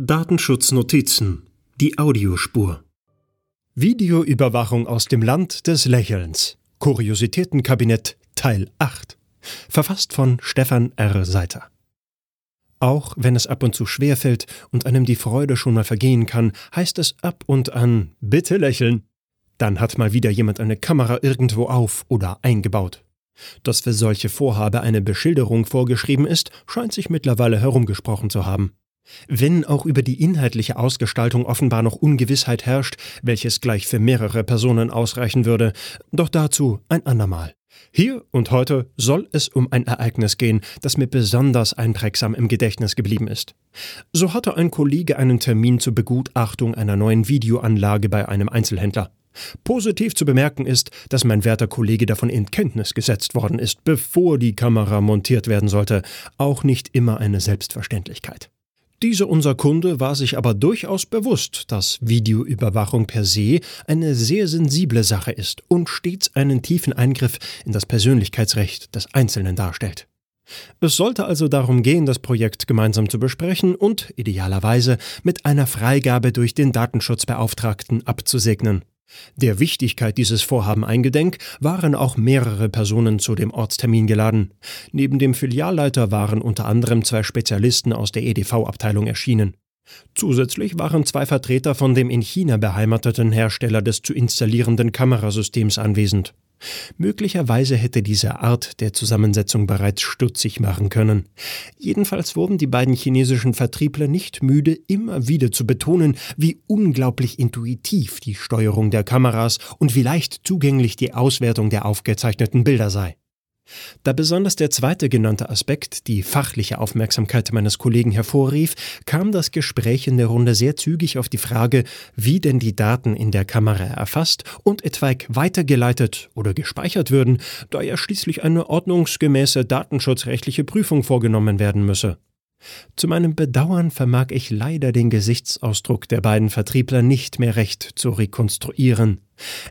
Datenschutznotizen. Die Audiospur. Videoüberwachung aus dem Land des Lächelns. Kuriositätenkabinett Teil 8. Verfasst von Stefan R. Seiter. Auch wenn es ab und zu schwer fällt und einem die Freude schon mal vergehen kann, heißt es ab und an bitte lächeln. Dann hat mal wieder jemand eine Kamera irgendwo auf oder eingebaut. Dass für solche Vorhabe eine Beschilderung vorgeschrieben ist, scheint sich mittlerweile herumgesprochen zu haben. Wenn auch über die inhaltliche Ausgestaltung offenbar noch Ungewissheit herrscht, welches gleich für mehrere Personen ausreichen würde, doch dazu ein andermal. Hier und heute soll es um ein Ereignis gehen, das mir besonders einprägsam im Gedächtnis geblieben ist. So hatte ein Kollege einen Termin zur Begutachtung einer neuen Videoanlage bei einem Einzelhändler. Positiv zu bemerken ist, dass mein werter Kollege davon in Kenntnis gesetzt worden ist, bevor die Kamera montiert werden sollte, auch nicht immer eine Selbstverständlichkeit. Dieser unser Kunde war sich aber durchaus bewusst, dass Videoüberwachung per se eine sehr sensible Sache ist und stets einen tiefen Eingriff in das Persönlichkeitsrecht des Einzelnen darstellt. Es sollte also darum gehen, das Projekt gemeinsam zu besprechen und idealerweise mit einer Freigabe durch den Datenschutzbeauftragten abzusegnen. Der Wichtigkeit dieses Vorhaben eingedenk waren auch mehrere Personen zu dem Ortstermin geladen. Neben dem Filialleiter waren unter anderem zwei Spezialisten aus der EDV-Abteilung erschienen. Zusätzlich waren zwei Vertreter von dem in China beheimateten Hersteller des zu installierenden Kamerasystems anwesend. Möglicherweise hätte diese Art der Zusammensetzung bereits stutzig machen können. Jedenfalls wurden die beiden chinesischen Vertriebler nicht müde, immer wieder zu betonen, wie unglaublich intuitiv die Steuerung der Kameras und wie leicht zugänglich die Auswertung der aufgezeichneten Bilder sei. Da besonders der zweite genannte Aspekt die fachliche Aufmerksamkeit meines Kollegen hervorrief, kam das Gespräch in der Runde sehr zügig auf die Frage, wie denn die Daten in der Kamera erfasst und etwaig weitergeleitet oder gespeichert würden, da ja schließlich eine ordnungsgemäße datenschutzrechtliche Prüfung vorgenommen werden müsse. Zu meinem Bedauern vermag ich leider den Gesichtsausdruck der beiden Vertriebler nicht mehr recht zu rekonstruieren.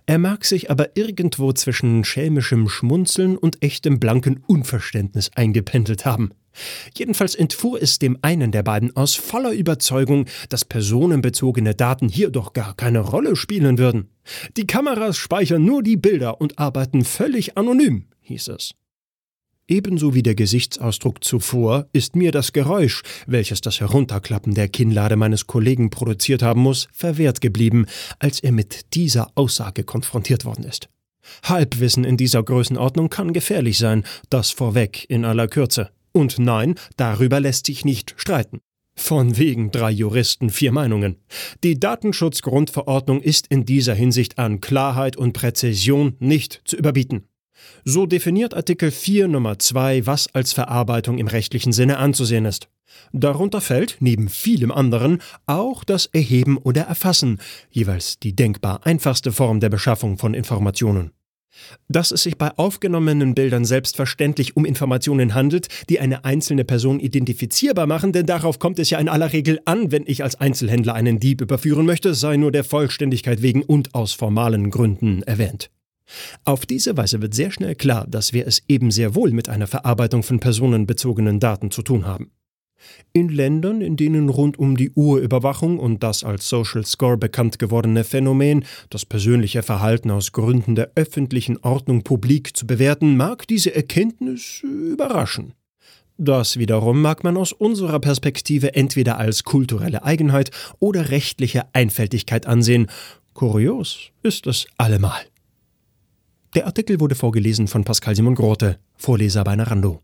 Er mag sich aber irgendwo zwischen schelmischem Schmunzeln und echtem blanken Unverständnis eingependelt haben. Jedenfalls entfuhr es dem einen der beiden aus voller Überzeugung, dass personenbezogene Daten hier doch gar keine Rolle spielen würden. Die Kameras speichern nur die Bilder und arbeiten völlig anonym, hieß es. Ebenso wie der Gesichtsausdruck zuvor ist mir das Geräusch, welches das Herunterklappen der Kinnlade meines Kollegen produziert haben muss, verwehrt geblieben, als er mit dieser Aussage konfrontiert worden ist. Halbwissen in dieser Größenordnung kann gefährlich sein, das vorweg in aller Kürze. Und nein, darüber lässt sich nicht streiten. Von wegen drei Juristen, vier Meinungen. Die Datenschutzgrundverordnung ist in dieser Hinsicht an Klarheit und Präzision nicht zu überbieten. So definiert Artikel 4 Nummer 2, was als Verarbeitung im rechtlichen Sinne anzusehen ist. Darunter fällt, neben vielem anderen, auch das Erheben oder Erfassen, jeweils die denkbar einfachste Form der Beschaffung von Informationen. Dass es sich bei aufgenommenen Bildern selbstverständlich um Informationen handelt, die eine einzelne Person identifizierbar machen, denn darauf kommt es ja in aller Regel an, wenn ich als Einzelhändler einen Dieb überführen möchte, sei nur der Vollständigkeit wegen und aus formalen Gründen erwähnt. Auf diese Weise wird sehr schnell klar, dass wir es eben sehr wohl mit einer Verarbeitung von personenbezogenen Daten zu tun haben. In Ländern, in denen rund um die Uhr Überwachung und das als Social Score bekannt gewordene Phänomen, das persönliche Verhalten aus Gründen der öffentlichen Ordnung publik zu bewerten, mag diese Erkenntnis überraschen. Das wiederum mag man aus unserer Perspektive entweder als kulturelle Eigenheit oder rechtliche Einfältigkeit ansehen. Kurios ist es allemal. Der Artikel wurde vorgelesen von Pascal Simon Grote, Vorleser bei Narando.